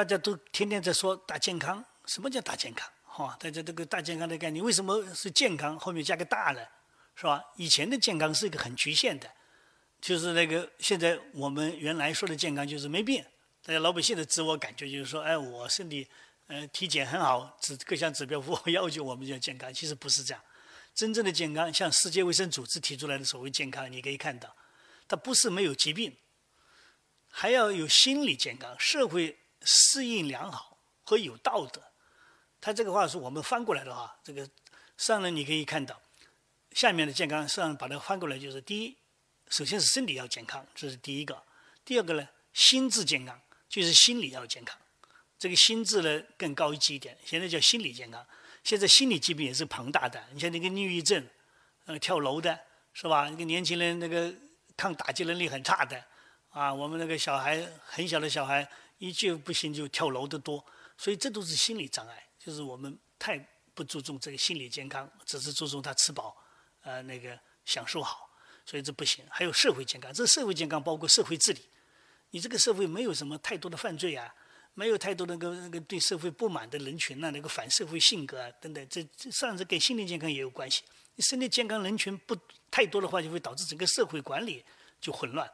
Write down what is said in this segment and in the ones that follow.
大家都天天在说大健康，什么叫大健康？哈，大家这个大健康的概念，为什么是健康后面加个大呢？是吧？以前的健康是一个很局限的，就是那个现在我们原来说的健康就是没病。大家老百姓的自我感觉就是说，哎，我身体，呃，体检很好，指各项指标符合要求，我们就健康。其实不是这样，真正的健康，像世界卫生组织提出来的所谓健康，你可以看到，它不是没有疾病，还要有心理健康、社会适应良好和有道德。他这个话是我们翻过来的话，这个上呢你可以看到，下面的健康上把它翻过来就是：第一，首先是身体要健康，这是第一个；第二个呢，心智健康。就是心理要健康，这个心智呢更高级一点，现在叫心理健康。现在心理疾病也是庞大的，你像那个抑郁症，呃，跳楼的是吧？那个年轻人那个抗打击能力很差的，啊，我们那个小孩很小的小孩一句不行就跳楼的多，所以这都是心理障碍，就是我们太不注重这个心理健康，只是注重他吃饱，呃，那个享受好，所以这不行。还有社会健康，这社会健康包括社会治理。你这个社会没有什么太多的犯罪啊，没有太多那个那个对社会不满的人群呐，那个反社会性格啊等等，这这上至跟心理健康也有关系。你身体健康人群不太多的话，就会导致整个社会管理就混乱，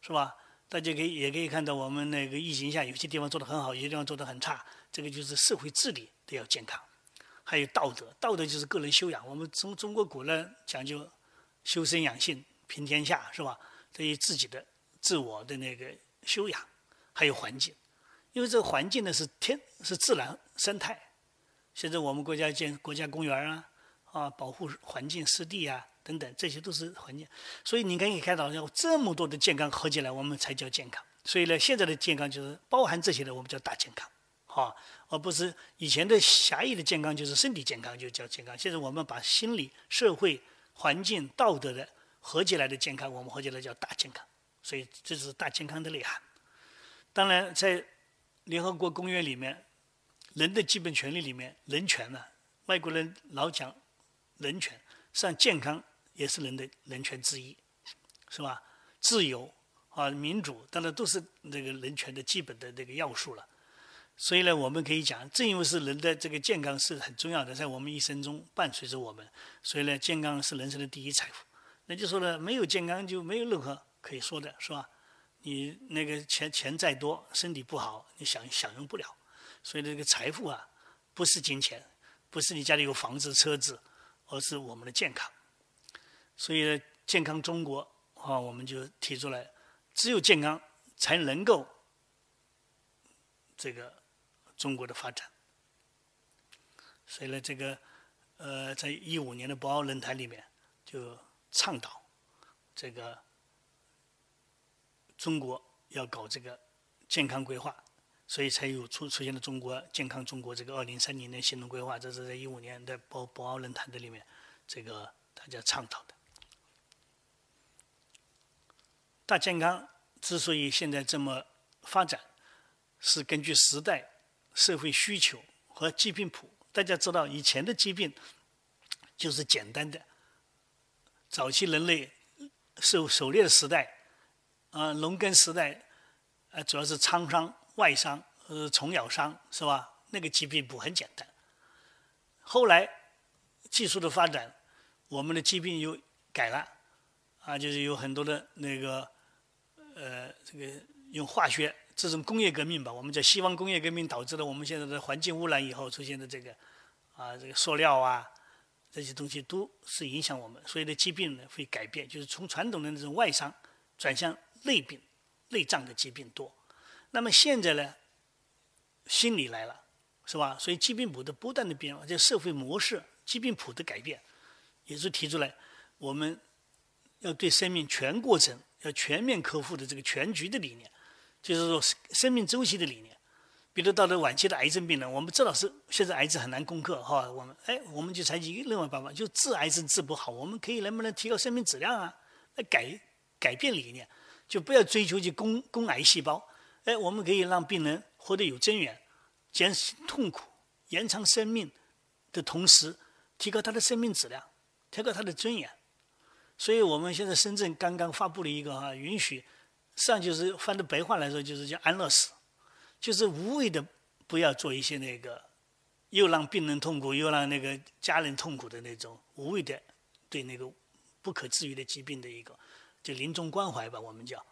是吧？大家可以也可以看到，我们那个疫情下有些地方做得很好，有些地方做得很差，这个就是社会治理都要健康。还有道德，道德就是个人修养。我们中中国古人讲究修身养性、平天下，是吧？对于自己的自我的那个。修养，还有环境，因为这个环境呢是天是自然生态。现在我们国家建国家公园啊，啊，保护环境湿地啊等等，这些都是环境。所以你可以看到，要这么多的健康合起来，我们才叫健康。所以呢，现在的健康就是包含这些的，我们叫大健康，啊，而不是以前的狭义的健康，就是身体健康就叫健康。现在我们把心理、社会、环境、道德的合起来的健康，我们合起来叫大健康。所以这是大健康的内涵。当然，在联合国公约里面，人的基本权利里面，人权呢，外国人老讲人权，实际上健康也是人的人权之一，是吧？自由啊，民主，当然都是这个人权的基本的这个要素了。所以呢，我们可以讲，正因为是人的这个健康是很重要的，在我们一生中伴随着我们，所以呢，健康是人生的第一财富。那就说呢，没有健康就没有任何。可以说的是吧？你那个钱钱再多，身体不好，你享享用不了。所以这个财富啊，不是金钱，不是你家里有房子车子，而是我们的健康。所以健康中国啊，我们就提出来，只有健康才能够这个中国的发展。所以呢，这个呃，在一五年的博鳌论坛里面就倡导这个。中国要搞这个健康规划，所以才有出出现了中国健康中国这个二零三零年行动规划。这是在一五年的博博鳌论坛的里面，这个大家倡导的。大健康之所以现在这么发展，是根据时代、社会需求和疾病谱。大家知道，以前的疾病就是简单的，早期人类狩狩猎的时代。啊，农耕时代，呃，主要是疮伤、外伤、呃，虫咬伤，是吧？那个疾病谱很简单。后来技术的发展，我们的疾病又改了，啊，就是有很多的那个，呃，这个用化学这种工业革命吧，我们叫西方工业革命导致了我们现在的环境污染以后出现的这个，啊，这个塑料啊，这些东西都是影响我们，所以的疾病呢会改变，就是从传统的那种外伤转向。内病、内脏的疾病多，那么现在呢，心理来了，是吧？所以疾病谱的不断的变化，这社会模式、疾病谱的改变，也是提出来，我们要对生命全过程要全面克服的这个全局的理念，就是说生命周期的理念。比如到了晚期的癌症病人，我们知道是现在癌症很难攻克，哈，我们哎，我们就采取另外办法，就治癌症治不好，我们可以能不能提高生命质量啊？来改改变理念。就不要追求去攻攻癌细胞，哎，我们可以让病人活得有尊严，减痛苦，延长生命的同时，提高他的生命质量，提高他的尊严。所以我们现在深圳刚刚发布了一个啊，允许，实际上就是翻的白话来说，就是叫安乐死，就是无谓的不要做一些那个又让病人痛苦又让那个家人痛苦的那种无谓的对那个不可治愈的疾病的一个就临终关怀吧，我们叫。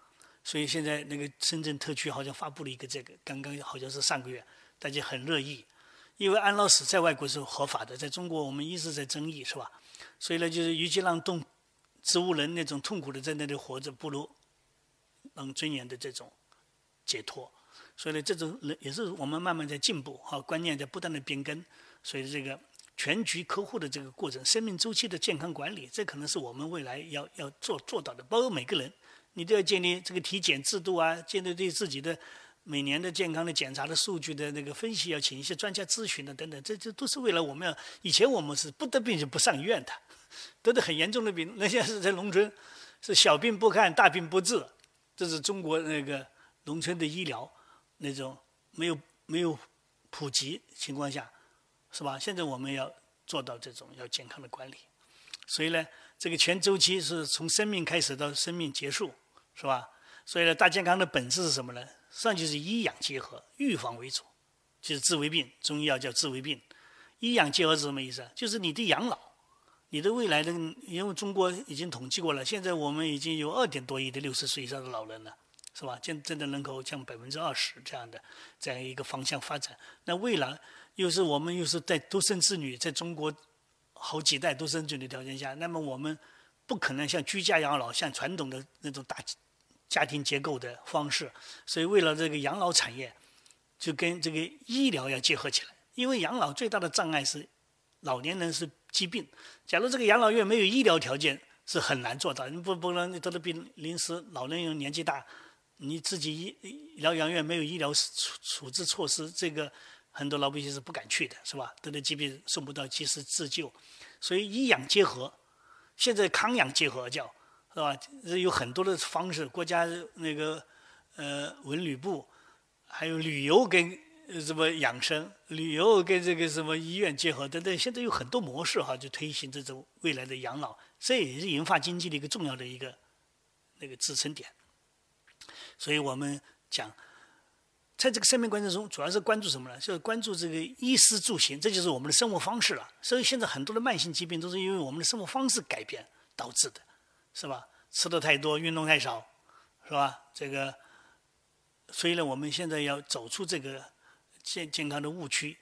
所以现在那个深圳特区好像发布了一个这个，刚刚好像是上个月，大家很乐意，因为安乐死在外国是合法的，在中国我们一直在争议，是吧？所以呢，就是与其让动植物人那种痛苦的在那里活着，不如让尊严的这种解脱。所以呢，这种人也是我们慢慢在进步，哈，观念在不断的变更。所以这个全局客户的这个过程，生命周期的健康管理，这可能是我们未来要要做做到的，包括每个人。你都要建立这个体检制度啊，建立对自己的每年的健康的检查的数据的那个分析，要请一些专家咨询的等等，这这都是为了我们要。以前我们是不得病就不上医院的，得的很严重的病，那些是在农村，是小病不看，大病不治，这是中国那个农村的医疗那种没有没有普及情况下，是吧？现在我们要做到这种要健康的管理，所以呢，这个全周期是从生命开始到生命结束。是吧？所以呢，大健康的本质是什么呢？实际上就是医养结合，预防为主，就是治未病。中医药叫治未病，医养结合是什么意思？就是你的养老，你的未来的，因为中国已经统计过了，现在我们已经有二点多亿的六十岁以上的老人了，是吧？现真的人口降百分之二十这样的这样一个方向发展。那未来又是我们又是在独生子女，在中国好几代独生子女条件下，那么我们不可能像居家养老，像传统的那种大。家庭结构的方式，所以为了这个养老产业，就跟这个医疗要结合起来。因为养老最大的障碍是老年人是疾病。假如这个养老院没有医疗条件，是很难做到。你不不能得了病，临时老人又年纪大，你自己医疗养院没有医疗处处置措施，这个很多老百姓是不敢去的，是吧？得了疾病送不到及时自救，所以医养结合，现在康养结合叫。是吧？这有很多的方式，国家那个呃文旅部，还有旅游跟呃什么养生，旅游跟这个什么医院结合等等，现在有很多模式哈，就推行这种未来的养老，这也是引发经济的一个重要的一个那个支撑点。所以我们讲，在这个生命过程中，主要是关注什么呢？就是关注这个衣食住行，这就是我们的生活方式了。所以现在很多的慢性疾病都是因为我们的生活方式改变导致的。是吧？吃的太多，运动太少，是吧？这个，所以呢，我们现在要走出这个健健康的误区，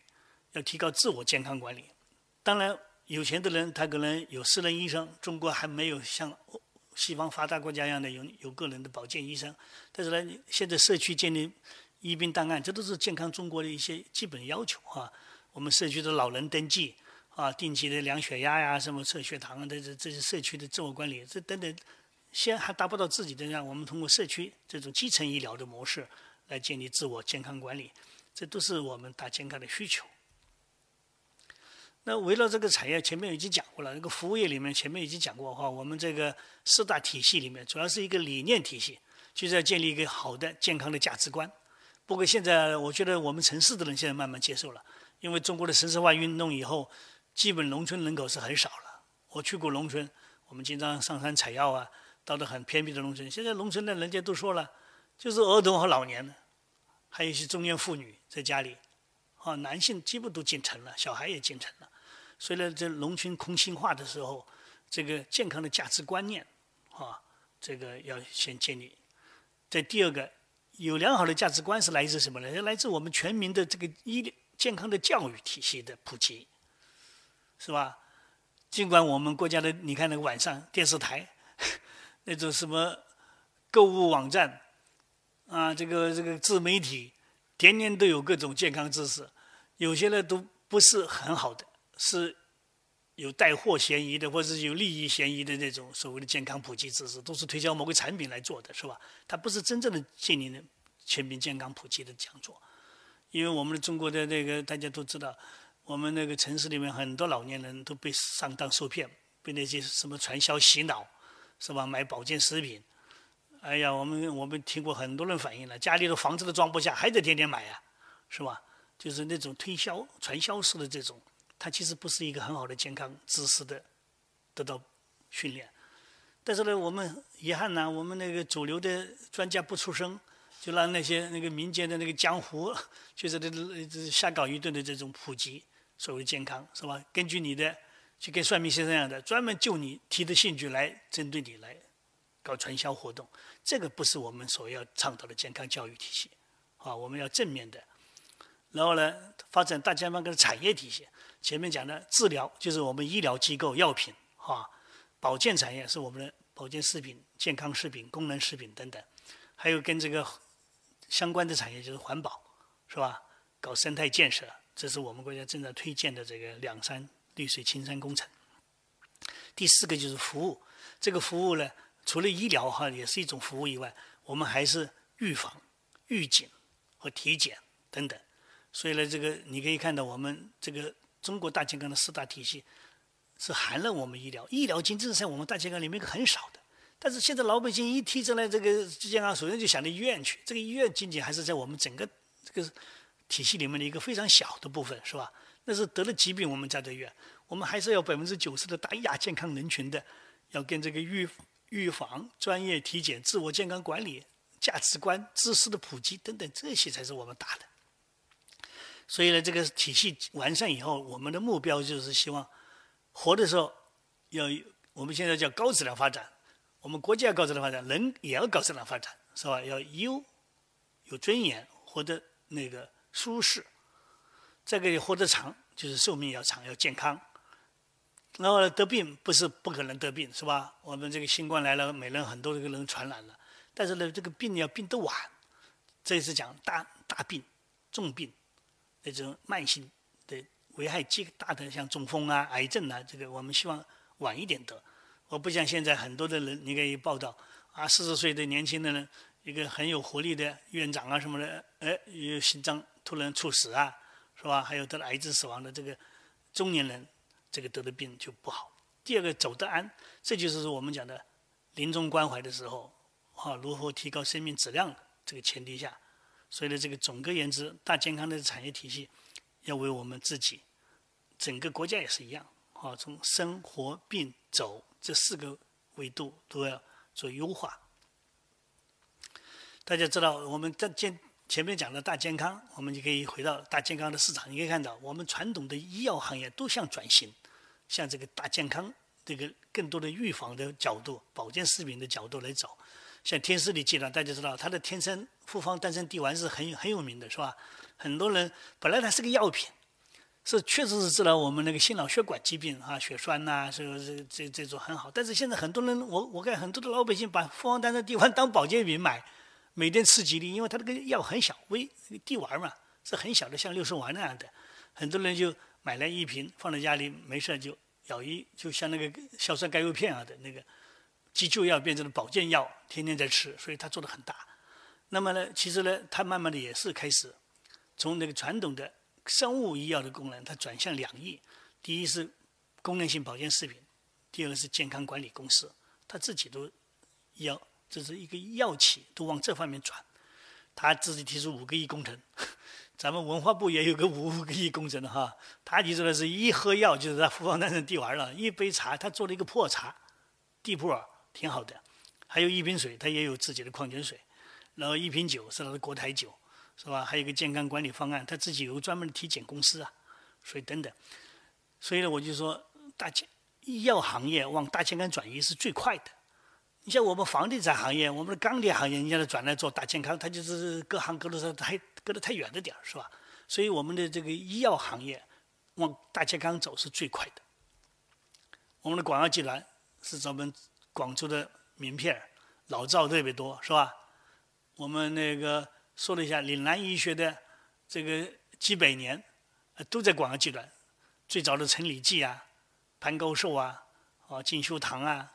要提高自我健康管理。当然，有钱的人他可能有私人医生，中国还没有像西方发达国家一样的有有个人的保健医生。但是呢，现在社区建立医病档案，这都是健康中国的一些基本要求啊。我们社区的老人登记。啊，定期的量血压呀，什么测血糖啊，这这这些社区的自我管理，这等等，先还达不到自己的，让我们通过社区这种基层医疗的模式来建立自我健康管理，这都是我们大健康的需求。那围绕这个产业，前面已经讲过了，那个服务业里面前面已经讲过哈，我们这个四大体系里面，主要是一个理念体系，就是要建立一个好的健康的价值观。不过现在我觉得我们城市的人现在慢慢接受了，因为中国的城市化运动以后。基本农村人口是很少了。我去过农村，我们经常上山采药啊，到了很偏僻的农村。现在农村的人家都说了，就是儿童和老年，还有一些中年妇女在家里，啊，男性基本都进城了，小孩也进城了。所以呢，在农村空心化的时候，这个健康的价值观念，啊，这个要先建立。在第二个，有良好的价值观是来自什么呢？来自我们全民的这个医疗健康的教育体系的普及。是吧？尽管我们国家的，你看那个晚上电视台，那种什么购物网站啊，这个这个自媒体，天天都有各种健康知识，有些呢都不是很好的，是有带货嫌疑的，或者是有利益嫌疑的那种所谓的健康普及知识，都是推销某个产品来做的，是吧？它不是真正的建立的全民健康普及的讲座，因为我们的中国的那个大家都知道。我们那个城市里面很多老年人都被上当受骗，被那些什么传销洗脑，是吧？买保健食品，哎呀，我们我们听过很多人反映了，家里的房子都装不下，还得天天买呀，是吧？就是那种推销、传销式的这种，它其实不是一个很好的健康知识的得到训练。但是呢，我们遗憾呢，我们那个主流的专家不出声，就让那些那个民间的那个江湖，就是这这瞎搞一顿的这种普及，所谓健康是吧？根据你的，就跟算命先生一样的，专门就你提的兴趣来针对你来搞传销活动，这个不是我们所要倡导的健康教育体系，啊，我们要正面的。然后呢，发展大健康跟产业体系。前面讲的治疗就是我们医疗机构药品，哈，保健产业是我们的保健食品、健康食品、功能食品等等，还有跟这个相关的产业就是环保，是吧？搞生态建设，这是我们国家正在推荐的这个两山绿水青山工程。第四个就是服务，这个服务呢，除了医疗哈也是一种服务以外，我们还是预防、预警和体检等等。所以呢，这个你可以看到我们这个。中国大健康的四大体系是含了我们医疗，医疗金这是在我们大健康里面很少的。但是现在老百姓一提出来这个健康，首先就想到医院去。这个医院仅仅还是在我们整个这个体系里面的一个非常小的部分，是吧？那是得了疾病我们才得医院。我们还是要百分之九十的大亚健康人群的，要跟这个预预防、专业体检、自我健康管理、价值观、知识的普及等等，这些才是我们打的。所以呢，这个体系完善以后，我们的目标就是希望活的时候要我们现在叫高质量发展，我们国家要高质量发展，人也要高质量发展，是吧？要优有尊严，活得那个舒适，这个活得长，就是寿命要长，要健康。然后呢得病不是不可能得病，是吧？我们这个新冠来了，每人很多这个人传染了，但是呢，这个病要病得晚，这是讲大大病、重病。那种慢性的危害极大的，像中风啊、癌症啊，这个我们希望晚一点得。我不像现在很多的人，你可以报道啊，四十岁的年轻的人，一个很有活力的院长啊什么的，哎，有心脏突然猝死啊，是吧？还有得了癌症死亡的这个中年人，这个得的病就不好。第二个走得安，这就是我们讲的临终关怀的时候，啊，如何提高生命质量这个前提下。所以呢，这个总而言之，大健康的产业体系要为我们自己，整个国家也是一样，啊，从生活、病、走这四个维度都要做优化。大家知道，我们在健前面讲的大健康，我们就可以回到大健康的市场。你可以看到，我们传统的医药行业都向转型，向这个大健康这个更多的预防的角度、保健食品的角度来走。像天士力集团，大家知道，它的天山复方丹参地丸是很很有名的，是吧？很多人本来它是个药品，是确实是治疗我们那个心脑血管疾病啊，血栓呐，这个这这这种很好。但是现在很多人，我我看很多的老百姓把复方丹参地丸当保健品买，每天吃几粒，因为它那个药很小，微地丸嘛，是很小的，像六十丸那样的，很多人就买来一瓶放在家里，没事就咬一，就像那个硝酸甘油片啊的那个。急救药变成了保健药，天天在吃，所以它做的很大。那么呢，其实呢，它慢慢的也是开始从那个传统的生物医药的功能，它转向两翼。第一是功能性保健食品，第二是健康管理公司，它自己都要，这是一个药企都往这方面转。他自己提出五个亿工程，咱们文化部也有个五个亿工程的哈。他提出的是一喝药就是在复方丹参地丸了，一杯茶他做了一个破茶，地普洱。挺好的，还有一瓶水，它也有自己的矿泉水，然后一瓶酒是它的国台酒，是吧？还有一个健康管理方案，他自己有专门的体检公司啊，所以等等，所以呢，我就说，大健医药行业往大健康转移是最快的。你像我们房地产行业，我们的钢铁行业，你让它转来做大健康，它就是各行各路太隔得太远了点儿，是吧？所以我们的这个医药行业往大健康走是最快的。我们的广药集团是咱们。广州的名片老赵特别多，是吧？我们那个说了一下岭南医学的这个几百年，都在广药集团。最早的陈李济啊、潘高寿啊、啊敬修堂啊、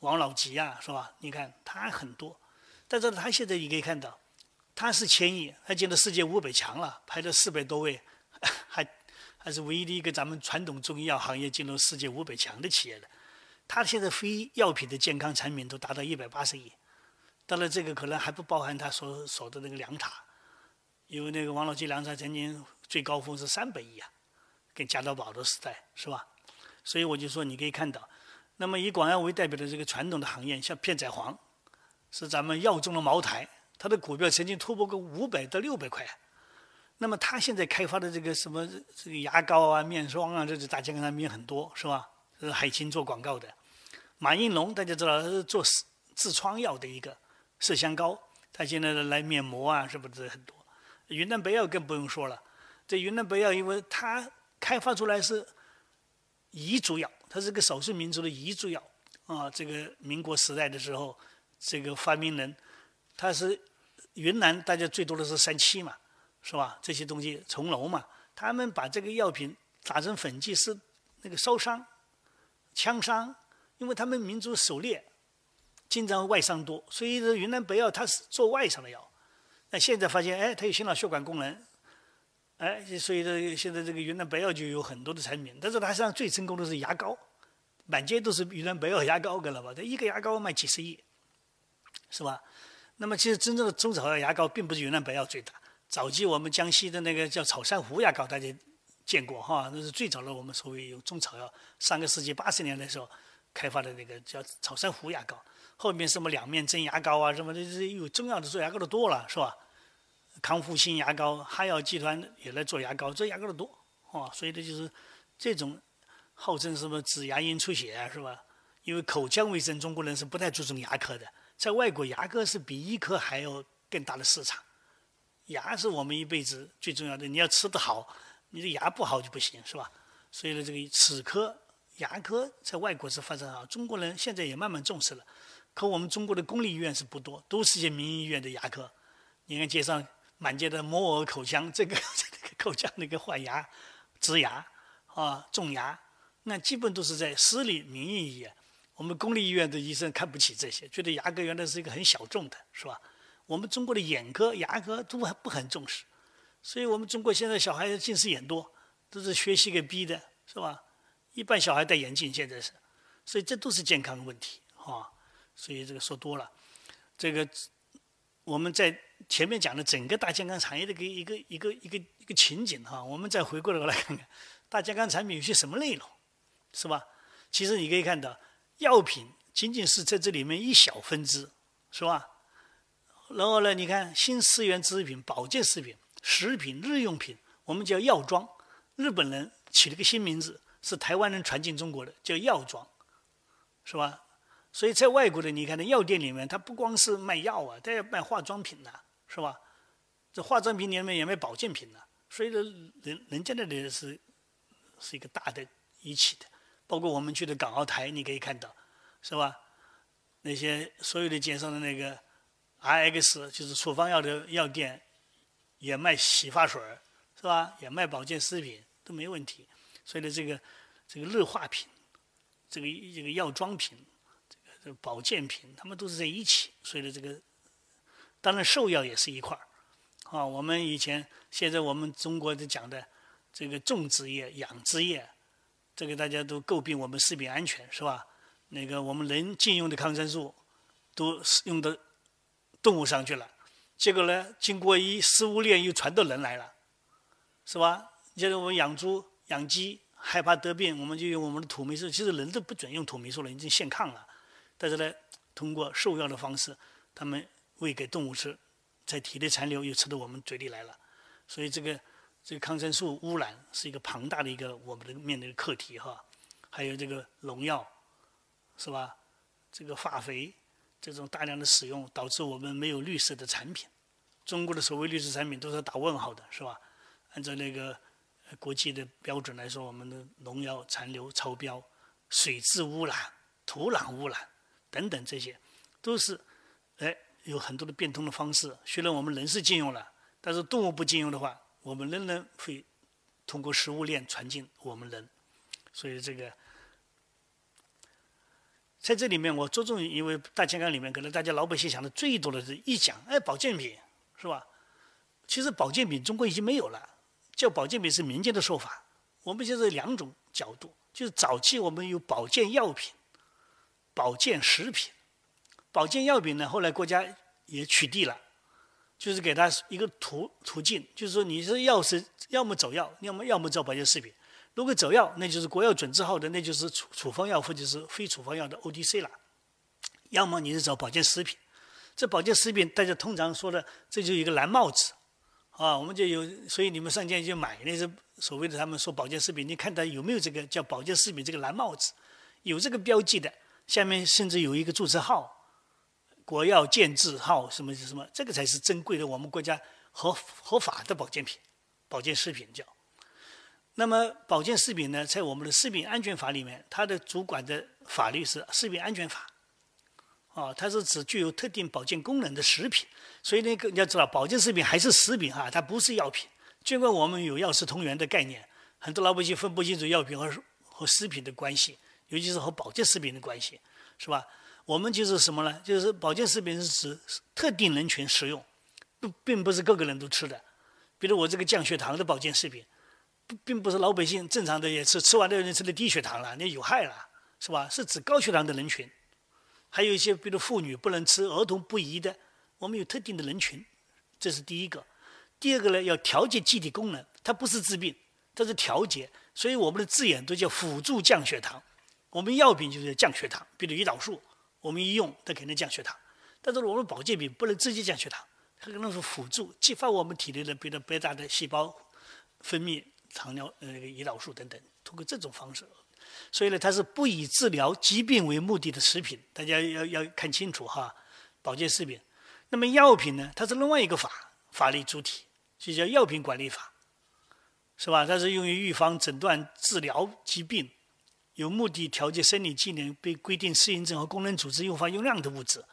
王老吉啊，是吧？你看他很多，但是他现在你可以看到，他是千亿，他进了世界五百强了，排了四百多位，还还是唯一的一个咱们传统中医药行业进入世界五百强的企业了。他现在非药品的健康产品都达到一百八十亿，当然这个可能还不包含他所所的那个凉茶，因为那个王老吉凉茶曾经最高峰是三百亿啊，跟加多宝的时代是吧？所以我就说你可以看到，那么以广药为代表的这个传统的行业，像片仔癀，是咱们药中的茅台，它的股票曾经突破过五百到六百块。那么它现在开发的这个什么这个牙膏啊、面霜啊，这是大健康产品很多，是吧？是海清做广告的。马应龙大家知道是做痔疮药的一个麝香膏，他现在来面膜啊，是不是很多？云南白药更不用说了。这云南白药，因为它开发出来是彝族药，它是个少数民族的彝族药啊。这个民国时代的时候，这个发明人他是云南，大家最多的是三七嘛。是吧？这些东西重楼嘛，他们把这个药品打成粉剂是那个烧伤、枪伤，因为他们民族狩猎，经常外伤多，所以云南白药它是做外伤的药。那现在发现，哎，它有心脑血管功能，哎，所以这现在这个云南白药就有很多的产品。但是它实际上最成功的是牙膏，满街都是云南白药牙膏，知道吧？它一个牙膏卖几十亿，是吧？那么其实真正的中草药牙膏并不是云南白药最大。早期我们江西的那个叫草珊瑚牙膏，大家见过哈？那是最早的我们所谓用中草药，上个世纪八十年代时候开发的那个叫草珊瑚牙膏。后面什么两面针牙膏啊，什么的，这有中药的做牙膏的多了，是吧？康复新牙膏，哈药集团也来做牙膏，做牙膏的多，哦，所以这就是这种号称什么治牙龈出血啊，是吧？因为口腔卫生，中国人是不太注重牙科的，在外国牙科是比医科还要更大的市场。牙是我们一辈子最重要的，你要吃得好，你的牙不好就不行，是吧？所以呢，这个齿科、牙科在外国是发展好，中国人现在也慢慢重视了。可我们中国的公立医院是不多，都是些民营医院的牙科。你看街上满街的摩尔口腔，这个这个口腔那个换牙、植牙啊、种牙，那基本都是在私立民营医院。我们公立医院的医生看不起这些，觉得牙科原来是一个很小众的，是吧？我们中国的眼科、牙科都还不很重视，所以我们中国现在小孩近视眼多，都是学习给逼的，是吧？一般小孩戴眼镜现在是，所以这都是健康问题，啊。所以这个说多了，这个我们在前面讲的整个大健康产业的一个一个一个一个一个情景哈，我们再回过头来看看大健康产品有些什么内容，是吧？其实你可以看到，药品仅仅是在这里面一小分支，是吧？然后呢？你看新十元制品、保健食品、食品、日用品，我们叫药妆。日本人起了个新名字，是台湾人传进中国的，叫药妆，是吧？所以在外国的，你看那药店里面，它不光是卖药啊，它要卖化妆品呐，是吧？这化妆品里面也卖保健品呐。所以说，人人家那里是是一个大的一起的。包括我们去的港澳台，你可以看到，是吧？那些所有的介绍的那个。R X 就是处方药的药店，也卖洗发水，是吧？也卖保健食品，都没问题。所以呢，这个这个日化品，这个这个药妆品，保健品，他们都是在一起。所以呢，这个当然兽药也是一块儿。啊，我们以前现在我们中国的讲的这个种植业、养殖业，这个大家都诟病我们食品安全，是吧？那个我们人禁用的抗生素，都用的。动物上去了，结果呢？经过一食物链又传到人来了，是吧？现在我们养猪、养鸡，害怕得病，我们就用我们的土霉素。其实人都不准用土霉素了，已经限抗了。但是呢，通过兽药的方式，他们喂给动物吃，在体内残留又吃到我们嘴里来了。所以这个这个抗生素污染是一个庞大的一个我们的面对的课题哈。还有这个农药，是吧？这个化肥。这种大量的使用导致我们没有绿色的产品。中国的所谓绿色产品都是打问号的，是吧？按照那个国际的标准来说，我们的农药残留超标、水质污染、土壤污染等等，这些都是哎有很多的变通的方式。虽然我们人是禁用了，但是动物不禁用的话，我们仍然会通过食物链传进我们人。所以这个。在这里面，我着重因为大健康里面，可能大家老百姓想的最多的是一讲，哎，保健品，是吧？其实保健品中国已经没有了，叫保健品是民间的说法。我们现在两种角度，就是早期我们有保健药品、保健食品。保健药品呢，后来国家也取缔了，就是给他一个途途径，就是说你是药是要么走药，要么要么走保健食品。如果走药，那就是国药准字号的，那就是处处方药或者是非处方药的 O D C 了。要么你是找保健食品，这保健食品大家通常说的，这就是一个蓝帽子，啊，我们就有，所以你们上街去买那些所谓的他们说保健食品，你看它有没有这个叫保健食品这个蓝帽子，有这个标记的，下面甚至有一个注册号，国药健字号什么什么，这个才是珍贵的我们国家合合法的保健品，保健食品叫。那么保健食品呢，在我们的食品安全法里面，它的主管的法律是食品安全法，啊，它是指具有特定保健功能的食品。所以那个你要知道，保健食品还是食品哈，它不是药品。尽管我们有药食同源的概念，很多老百姓分不清楚药品和和食品的关系，尤其是和保健食品的关系，是吧？我们就是什么呢？就是保健食品是指特定人群食用，不，并不是各个人都吃的。比如我这个降血糖的保健食品。并不是老百姓正常的也吃，吃完的人吃的低血糖了，那有害了，是吧？是指高血糖的人群，还有一些比如妇女不能吃，儿童不宜的，我们有特定的人群，这是第一个。第二个呢，要调节机体功能，它不是治病，它是调节，所以我们的字眼都叫辅助降血糖。我们药品就是降血糖，比如胰岛素，我们一用它肯定降血糖，但是我们保健品不能直接降血糖，它可能是辅助激发我们体内的比如贝塔的细胞分泌。糖尿呃那个胰岛素等等，通过这种方式，所以呢，它是不以治疗疾病为目的的食品，大家要要看清楚哈。保健食品，那么药品呢，它是另外一个法法律主体，就叫药品管理法，是吧？它是用于预防、诊断、治疗疾病，有目的调节生理机能，被规定适应症和功能组织用法用量的物质。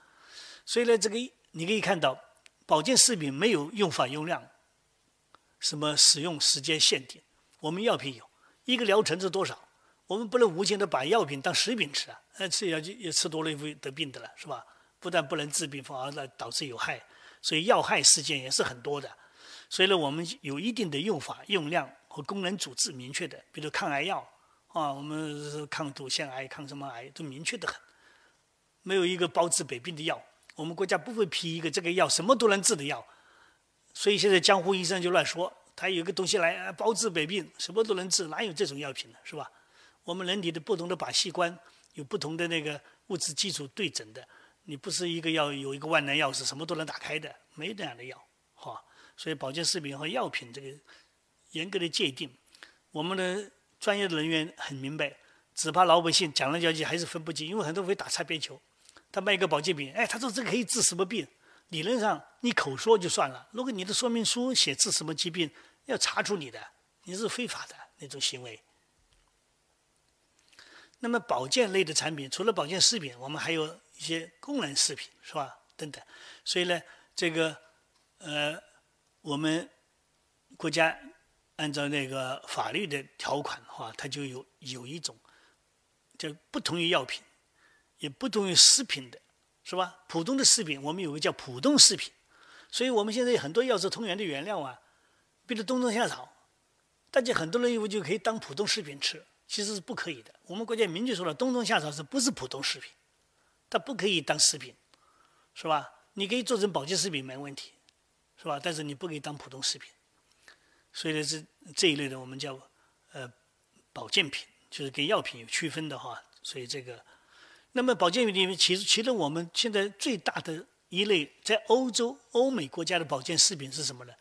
所以呢，这个你可以看到，保健食品没有用法用量，什么使用时间限定。我们药品有一个疗程是多少？我们不能无限的把药品当食品吃啊！那，吃药就也吃多了会得病的了，是吧？不但不能治病，反而呢导致有害，所以药害事件也是很多的。所以呢，我们有一定的用法、用量和功能主治明确的，比如抗癌药啊，我们抗乳腺癌、抗什么癌都明确的很，没有一个包治百病的药。我们国家不会批一个这个药什么都能治的药，所以现在江湖医生就乱说。他有个东西来包治百病，什么都能治，哪有这种药品呢？是吧？我们人体的不同的靶器官有不同的那个物质基础对诊的，你不是一个药有一个万能钥匙，什么都能打开的，没这样的药，哈。所以保健食品和药品这个严格的界定，我们的专业的人员很明白，只怕老百姓讲来讲去还是分不清，因为很多会打擦边球。他卖一个保健品，哎，他说这个可以治什么病？理论上你口说就算了，如果你的说明书写治什么疾病，要查出你的，你是非法的那种行为。那么保健类的产品，除了保健食品，我们还有一些功能食品，是吧？等等。所以呢，这个呃，我们国家按照那个法律的条款的话，它就有有一种，就不同于药品，也不同于食品的。是吧？普通的食品，我们有个叫普通食品，所以我们现在有很多药食同源的原料啊，比如冬虫夏草，大家很多人以为就可以当普通食品吃，其实是不可以的。我们国家明确说了，冬虫夏草是不是普通食品？它不可以当食品，是吧？你可以做成保健食品没问题，是吧？但是你不可以当普通食品。所以呢，这这一类的我们叫呃保健品，就是跟药品有区分的话，所以这个。那么保健品里面，其实其实我们现在最大的一类，在欧洲、欧美国家的保健食品是什么呢？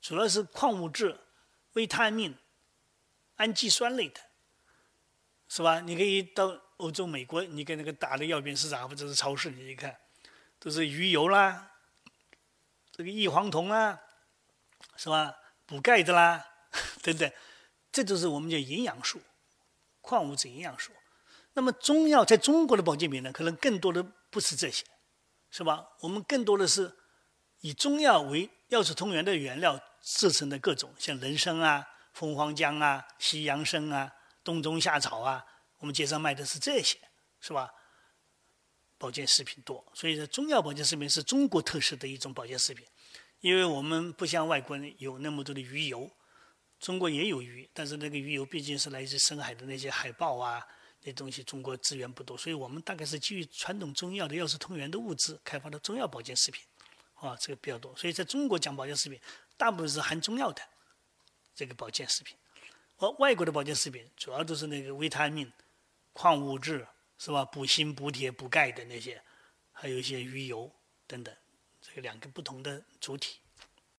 主要是矿物质、维他命、氨基酸类的，是吧？你可以到欧洲、美国，你跟那个大的药品市场或者是超市，你一看，都是鱼油啦，这个异黄酮啊，是吧？补钙的啦，等等，这都是我们叫营养素、矿物质、营养素。那么中药在中国的保健品呢，可能更多的不是这些，是吧？我们更多的是以中药为药食同源的原料制成的各种，像人参啊、蜂黄浆啊、西洋参啊、冬虫夏草啊，我们街上卖的是这些，是吧？保健食品多，所以说中药保健食品是中国特色的一种保健食品，因为我们不像外国人有那么多的鱼油，中国也有鱼，但是那个鱼油毕竟是来自深海的那些海豹啊。那东西中国资源不多，所以我们大概是基于传统中药的药食同源的物质开发的中药保健食品，啊，这个比较多。所以在中国讲保健食品，大部分是含中药的这个保健食品，而外国的保健食品主要都是那个维他命、矿物质，是吧？补锌、补铁、补钙的那些，还有一些鱼油等等，两个不同的主体。